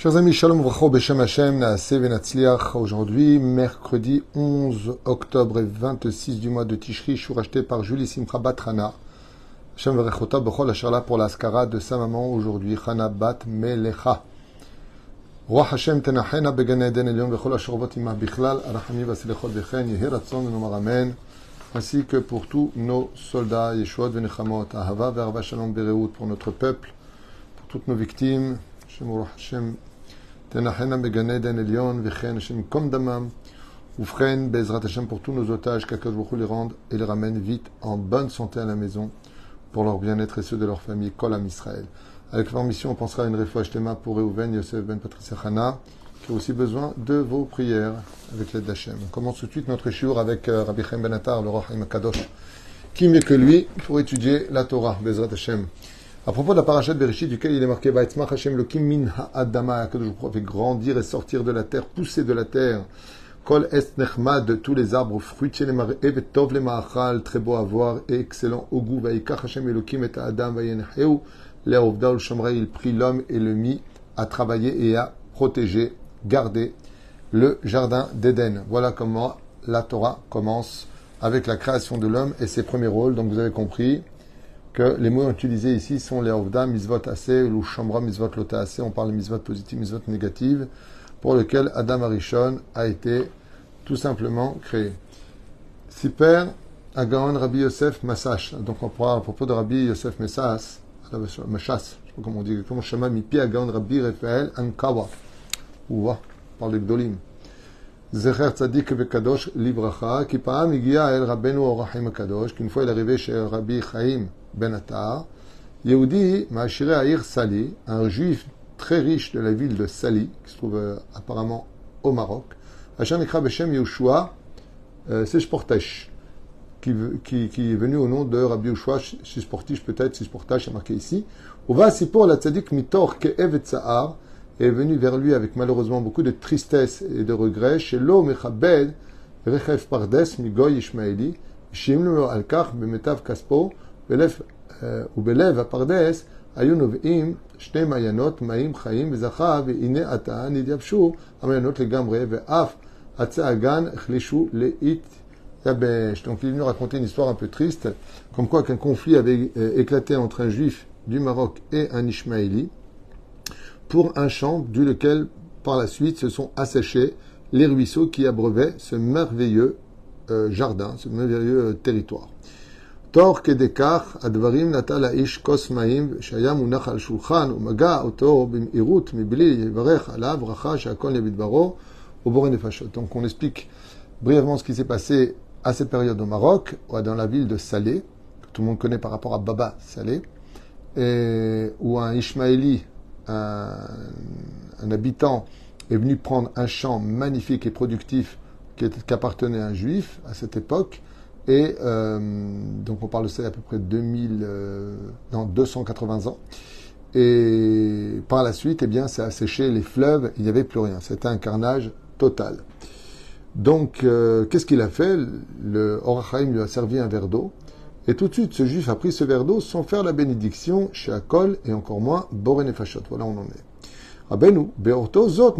Chers amis, Shalom Vracho Beshem Hashem, Naase Venatzliach. Aujourd'hui, mercredi 11 octobre et 26 du mois de Tishri, je suis racheté par Julie Simcha Bat Hana. Hashem Verechota Bechol Asherla pour l'Askara de sa maman aujourd'hui, Hana Bat Melecha. Roi Hashem Tenachena Began Eden Elion Bechol Ashervot Ima Bichlal, Arachami Vasilechot Bechen, Yehi Ratzon Nomar Amen. Ainsi que pour tous nos soldats, Yeshuot Venechamot, Ahava Verva Shalom Bereut, pour notre peuple, pour toutes nos victimes, Hashem Tenachena Begane Eden Elion, Vechen Hashem Kom Damam, Oufren, Bezrat Hashem pour tous nos otages, qu'Akash les rende et les ramène vite en bonne santé à la maison pour leur bien-être et ceux de leur famille, Kolam Israël. Avec leur mission, on pensera à une réfoua Shtema pour Reuven, Yosef Ben Patricia Hana, qui a aussi besoin de vos prières avec l'aide d'Hachem. On commence tout de suite notre shiur avec euh, Rabbi Chaim Ben Attar, le roi Haïm Kadosh. Qui mieux que lui pour étudier la Torah, Bezrat Hashem? À propos de la parachat Bereshit, duquel il est marqué Vaetzmach Hashem Lokim min ha'adama, que je fait grandir et sortir de la terre, pousser de la terre. Kol est nechmad, tous les arbres fruitiers, les et tov les ma'achal, très beau à voir et excellent au goût. Hashem Elokim et Adam vayenheu, l'erovda ul il prit l'homme et le mit à travailler et à protéger, garder le jardin d'Éden. Voilà comment la Torah commence avec la création de l'homme et ses premiers rôles. Donc vous avez compris, que les mots utilisés ici sont les ovda, misvot assez, ou shambra, misvot lota assez. On parle de misvot positive, misvot négative, pour lequel Adam Arishon a été tout simplement créé. Siper Agaon Rabbi Yosef Massash. Donc on parle à propos de Rabbi Yosef Messas, Machas, je sais pas comment on dit, comment Shema Mipi Agaon Rabbi Raphaël Ankawa. Ouah, par les Gdolim. Zecher Tzadik Vekadosh Libracha, qui par Igia El Rabbeinu Orachim Kadosh, qu'une fois il est arrivé chez Rabbi Chaim ben Attar, Yehudi Ma'ashire Aïr Sali, un juif très riche de la ville de Sali, qui se trouve euh, apparemment au Maroc, Hachem Ekra Beshem Yehoshua euh, Seshportesh, qui, qui, est venu au nom de Rabbi Yehoshua Seshportish, peut-être Seshportash, c'est marqué ici. Uva Sipor la Tzadik Mitor Ke'ev et est venu vers lui avec malheureusement beaucoup de tristesse et de regret. Chez l'eau Mechabed, Rechef Pardes, Migoy Ishmaeli, Shimlu Al-Kach, Bemetav Kaspo, ובלב הפרדס היו נובעים שני מעיינות, מים חיים וזכה, והנה עתה נתייבשו המעיינות לגמרי, ואף עצי הגן החלישו להתייבש. Donc il est venu raconter une histoire un peu triste, comme quoi qu'un conflit avait éclaté entre un juif du Maroc et un Ishmaéli, pour un champ du lequel, par la suite, se sont asséchés les ruisseaux qui abreuvaient ce merveilleux euh, jardin, ce merveilleux territoire. תוך כדי כך הדברים נטל האיש כוס מים שהיה מונח על שולחן ומגע אותו במהירות מבלי לברך עליו ברכה שהכל נהיה בדברו ובורא נפשות. Donc on explique brièvement ce qui s'est passé à cette période au Maroc, dans la ville de Salé, que tout le monde connaît par rapport à Baba Salé, et où un Ishmaéli, un, un habitant, est venu prendre un champ magnifique et productif qui, qui appartenait à un juif à cette époque, et euh, donc on parle de ça il y a à peu près 2000, euh, non, 280 ans. Et par la suite, eh bien, ça a séché les fleuves, il n'y avait plus rien. C'était un carnage total. Donc, euh, qu'est-ce qu'il a fait? Le Orachaim lui a servi un verre d'eau. Et tout de suite, ce juif a pris ce verre d'eau sans faire la bénédiction chez Akol et encore moins Boren et Fashot. Voilà où on en est. Zot.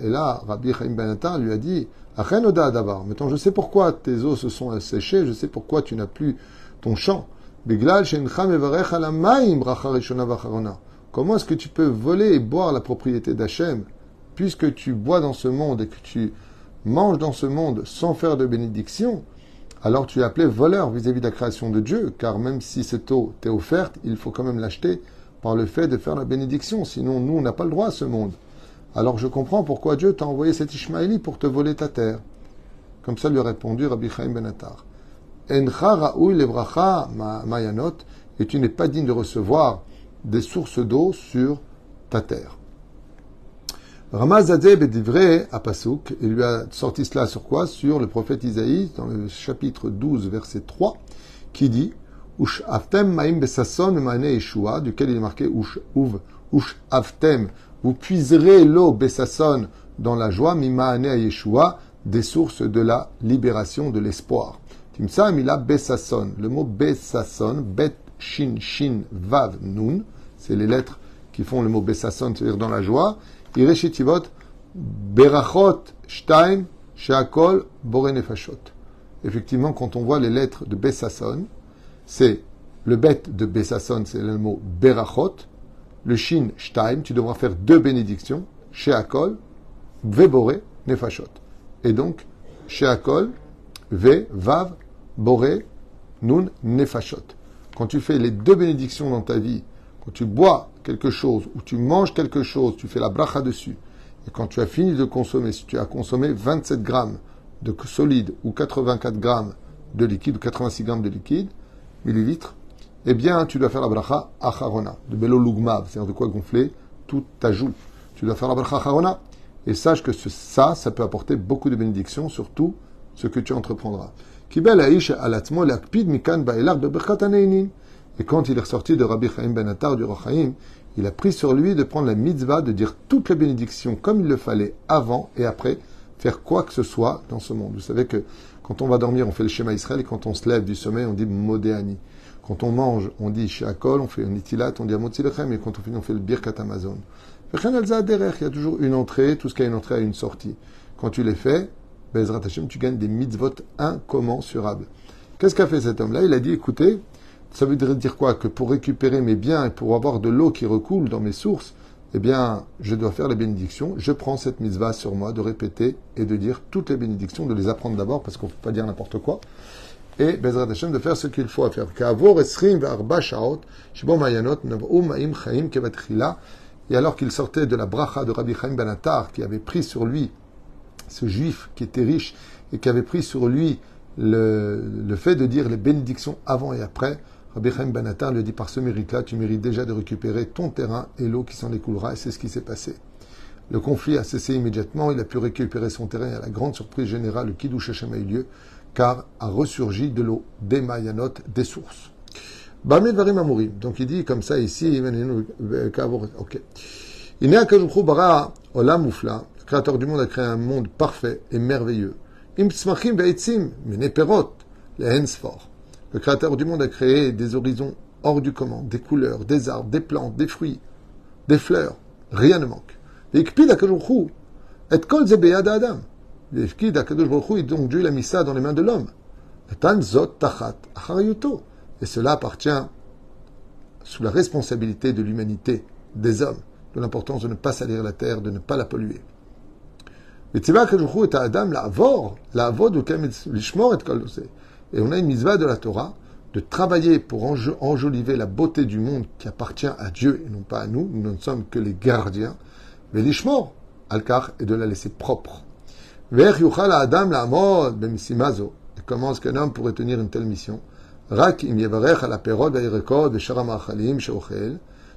Et là, Rabbi Chaim Ben lui a dit Maintenant, je sais pourquoi tes eaux se sont asséchées, je sais pourquoi tu n'as plus ton champ. Comment est-ce que tu peux voler et boire la propriété d'Hachem puisque tu bois dans ce monde et que tu manges dans ce monde sans faire de bénédiction? Alors tu es appelé voleur vis-à-vis de la création de Dieu, car même si cette eau t'est offerte, il faut quand même l'acheter par le fait de faire la bénédiction, sinon nous, on n'a pas le droit à ce monde. Alors je comprends pourquoi Dieu t'a envoyé cet Ishmaéli pour te voler ta terre. Comme ça lui a répondu Rabbi Chaim Ben Attar. mayanot, et tu n'es pas digne de recevoir des sources d'eau sur ta terre. Ramazadeh Bedivré à Pasuk, il lui a sorti cela sur quoi? Sur le prophète Isaïe, dans le chapitre 12, verset 3, qui dit Ush aftem maim besasson duquel il est marqué Ush uv, vous puiserez l'eau Bessasson dans la joie, Mimaane à Yeshua, des sources de la libération, de l'espoir. Timsa Mila Bessasson. Le mot Bessasson, Bet Shin Shin Vav Nun, c'est les lettres qui font le mot Bessasson, c'est-à-dire dans la joie. Ireshitivot, Berachot, Shtaim, Sheakol, Bore Nefashot. Effectivement, quand on voit les lettres de Bessasson, c'est le bet de Bessasson, c'est le mot Berachot. Le Shin, Shtaim, tu devras faire deux bénédictions. Sheakol, Vebore, Nefashot. Et donc, Sheakol, Ve, Vav, Bore, Nun, Nefashot. Quand tu fais les deux bénédictions dans ta vie, quand tu bois quelque chose ou tu manges quelque chose, tu fais la bracha dessus. Et quand tu as fini de consommer, si tu as consommé 27 grammes de solide ou 84 grammes de liquide ou 86 grammes de liquide, millilitres, eh bien, tu dois faire la bracha acharona, de belo lugmav, c'est-à-dire de quoi gonfler tout ta joue. Tu dois faire la bracha acharona. Et sache que ça, ça peut apporter beaucoup de bénédictions sur tout ce que tu entreprendras. Et quand il est ressorti de Rabbi Chaim Ben Attar du Rochaim, il a pris sur lui de prendre la mitzvah de dire toutes les bénédictions comme il le fallait avant et après faire quoi que ce soit dans ce monde. Vous savez que quand on va dormir, on fait le schéma Israël et quand on se lève du sommeil, on dit Modéani. Quand on mange, on dit Shakol, on fait un itilat, on dit Amotzilechem et quand on finit, on fait le Birkat Amazon. Il y a toujours une entrée, tout ce qui a une entrée a une sortie. Quand tu les fais, Bezrat tu gagnes des mitzvot incommensurables. Qu'est-ce qu'a fait cet homme-là? Il a dit, écoutez, ça veut dire quoi? Que pour récupérer mes biens et pour avoir de l'eau qui recoule dans mes sources, eh bien, je dois faire les bénédictions. Je prends cette mitzvah sur moi de répéter et de dire toutes les bénédictions, de les apprendre d'abord parce qu'on ne peut pas dire n'importe quoi. Et Bezrat Hashem de faire ce qu'il faut à faire. Et alors qu'il sortait de la bracha de Rabbi Chaim Ben qui avait pris sur lui, ce juif qui était riche et qui avait pris sur lui le fait de dire les bénédictions avant et après, Rabbi Chaim Ben lui dit par ce mérite-là, tu mérites déjà de récupérer ton terrain et l'eau qui s'en écoulera, et c'est ce qui s'est passé. Le conflit a cessé immédiatement, il a pu récupérer son terrain et à la grande surprise générale, le Kiddush Hashem a eu lieu, car a ressurgi de l'eau des Mayanot, des sources. Donc il dit comme ça ici, ok. Il bara olam le créateur du monde a créé un monde parfait et merveilleux. Le Créateur du monde a créé des horizons hors du commun, des couleurs, des arbres, des plantes, des fruits, des fleurs. Rien ne manque. Et kol adam. Et donc Dieu l'a mis ça dans les mains de l'homme. Et cela appartient sous la responsabilité de l'humanité, des hommes, de l'importance de ne pas salir la terre, de ne pas la polluer. Et et on a une mitzvah de la Torah de travailler pour enjoliver la beauté du monde qui appartient à Dieu et non pas à nous. Nous ne sommes que les gardiens. Mais l'ishmor, al-kar, est de la laisser propre. adam la Comment est-ce qu'un homme pourrait tenir une telle mission? Rak im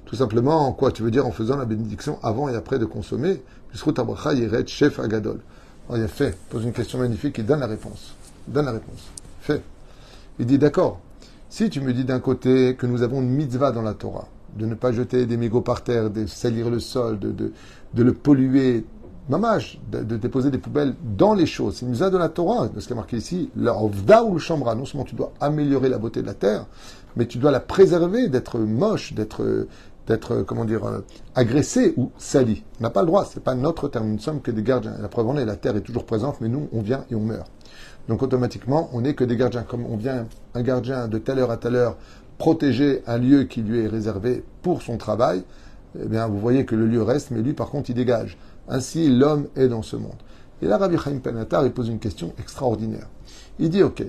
Tout simplement, en quoi tu veux dire en faisant la bénédiction avant et après de consommer? A fait, pose une question magnifique, il donne la réponse. donne la réponse. Il dit d'accord, si tu me dis d'un côté que nous avons une mitzvah dans la Torah, de ne pas jeter des mégots par terre, de salir le sol, de, de, le polluer, mamage, de, de, déposer des poubelles dans les choses. C'est une mitzvah de la Torah, ce qui est marqué ici, l'ovda ou le chambra. Non seulement tu dois améliorer la beauté de la terre, mais tu dois la préserver d'être moche, d'être d'être, comment dire, euh, agressé ou sali. On n'a pas le droit, c'est pas notre terme, nous ne sommes que des gardiens. La preuve en est, la terre est toujours présente, mais nous, on vient et on meurt. Donc automatiquement, on n'est que des gardiens. Comme on vient, un gardien de telle heure à telle heure, protéger un lieu qui lui est réservé pour son travail, eh bien, vous voyez que le lieu reste, mais lui, par contre, il dégage. Ainsi, l'homme est dans ce monde. Et là, Rabbi Chaim Penatar, il pose une question extraordinaire. Il dit, OK,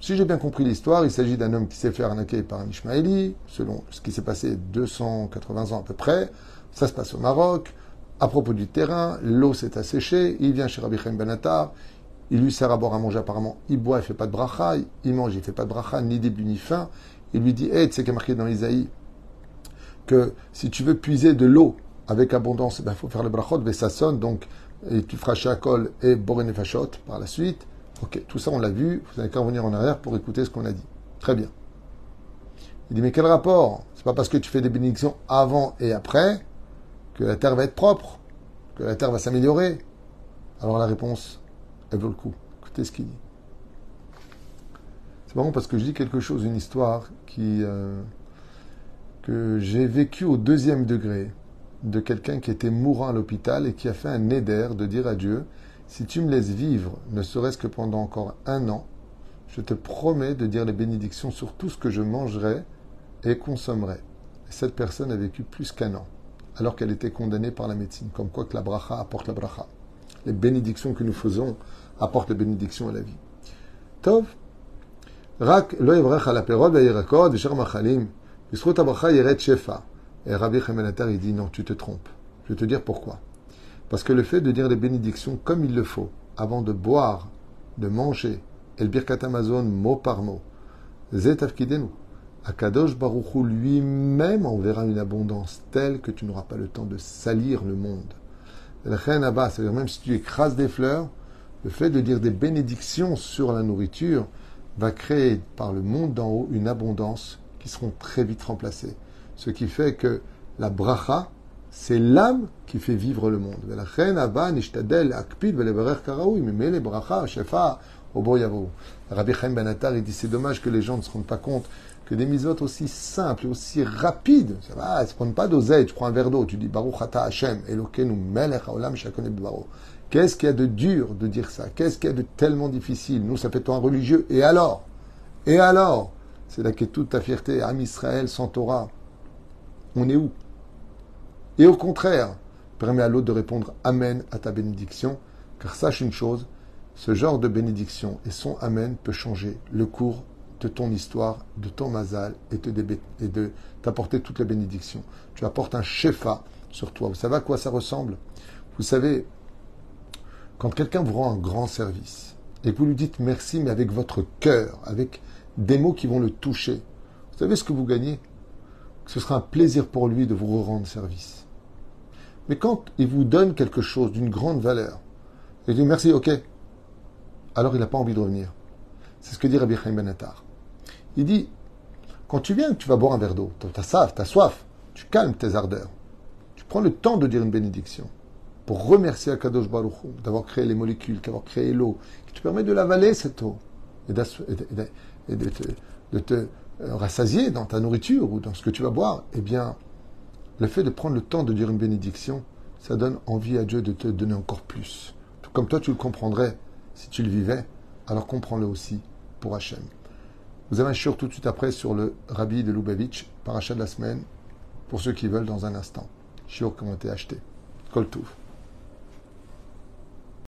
si j'ai bien compris l'histoire, il s'agit d'un homme qui s'est fait arnaquer par un Ishmaéli, selon ce qui s'est passé 280 ans à peu près. Ça se passe au Maroc. À propos du terrain, l'eau s'est asséchée. Il vient chez Rabbi Chaim Benatar. Il lui sert à boire à manger apparemment. Il boit, il fait pas de bracha. Il mange, il fait pas de bracha, ni début ni fin. Il lui dit, hé, tu sais qu'il marqué dans Isaïe que si tu veux puiser de l'eau avec abondance, il ben, faut faire le brachot, sonne donc, tu feras shakol et borenefashot par la suite. Ok, tout ça on l'a vu, vous n'avez qu'à revenir en arrière pour écouter ce qu'on a dit. Très bien. Il dit, mais quel rapport? C'est pas parce que tu fais des bénédictions avant et après que la terre va être propre, que la terre va s'améliorer. Alors la réponse, elle vaut le coup. Écoutez ce qu'il dit. C'est marrant parce que je dis quelque chose, une histoire qui, euh, que j'ai vécue au deuxième degré. de quelqu'un qui était mourant à l'hôpital et qui a fait un éder de dire à Dieu Si tu me laisses vivre, ne serait-ce que pendant encore un an, je te promets de dire les bénédictions sur tout ce que je mangerai et consommerai. Et cette personne a vécu plus qu'un an, alors qu'elle était condamnée par la médecine, comme quoi que la bracha apporte la bracha. Les bénédictions que nous faisons apportent les bénédictions à la vie. Tov, rak lo à la v'sher machalim, shefa. Et Rabbi Chemenatar, il dit non, tu te trompes. Je vais te dire pourquoi. Parce que le fait de dire les bénédictions comme il le faut, avant de boire, de manger, et le Birkat Amazon mot par mot, Zetafkidenu, Akadosh Baruchou lui-même enverra une abondance telle que tu n'auras pas le temps de salir le monde. La c'est-à-dire même si tu écrases des fleurs, le fait de dire des bénédictions sur la nourriture va créer par le monde d'en haut une abondance qui seront très vite remplacées. Ce qui fait que la bracha, c'est l'âme qui fait vivre le monde. Rabbi Chaim Benatar, il dit c'est dommage que les gens ne se rendent pas compte que des misotes aussi simples et aussi rapides, ça va, ne prennent pas d'oseille, tu prends un verre d'eau, tu dis Baruch Ata Hashem, Elokeinu Melech Haolam Baro. Qu'est-ce qu'il y a de dur de dire ça? Qu'est-ce qu'il y a de tellement difficile? Nous, ça fait toi un religieux. Et alors? Et alors? C'est là qu'est toute ta fierté. Am Israël sans Torah. On est où? Et au contraire, permet à l'autre de répondre Amen à ta bénédiction, car sache une chose, ce genre de bénédiction et son Amen peut changer le cours de ton histoire, de ton mazal et, et de t'apporter toutes les bénédictions. Tu apportes un shefa sur toi. Vous savez à quoi ça ressemble? Vous savez, quand quelqu'un vous rend un grand service et que vous lui dites merci, mais avec votre cœur, avec des mots qui vont le toucher, vous savez ce que vous gagnez? Ce sera un plaisir pour lui de vous rendre service. Mais quand il vous donne quelque chose d'une grande valeur, il dit merci, ok, alors il n'a pas envie de revenir. C'est ce que dit Rabbi Chaim Benatar. Il dit, quand tu viens, tu vas boire un verre d'eau, tu as soif, tu soif, tu calmes tes ardeurs. Tu prends le temps de dire une bénédiction pour remercier Akadosh Baruch d'avoir créé les molécules, d'avoir créé l'eau, qui te permet de l'avaler cette eau et, de, te, euh, rassasier dans ta nourriture ou dans ce que tu vas boire. Eh bien, le fait de prendre le temps de dire une bénédiction, ça donne envie à Dieu de te donner encore plus. Tout comme toi, tu le comprendrais si tu le vivais, alors comprends-le aussi pour Hachem. Vous avez un shiur tout de suite après sur le Rabbi de Lubavitch, parachat de la semaine, pour ceux qui veulent dans un instant. Shiur qui ont été achetés.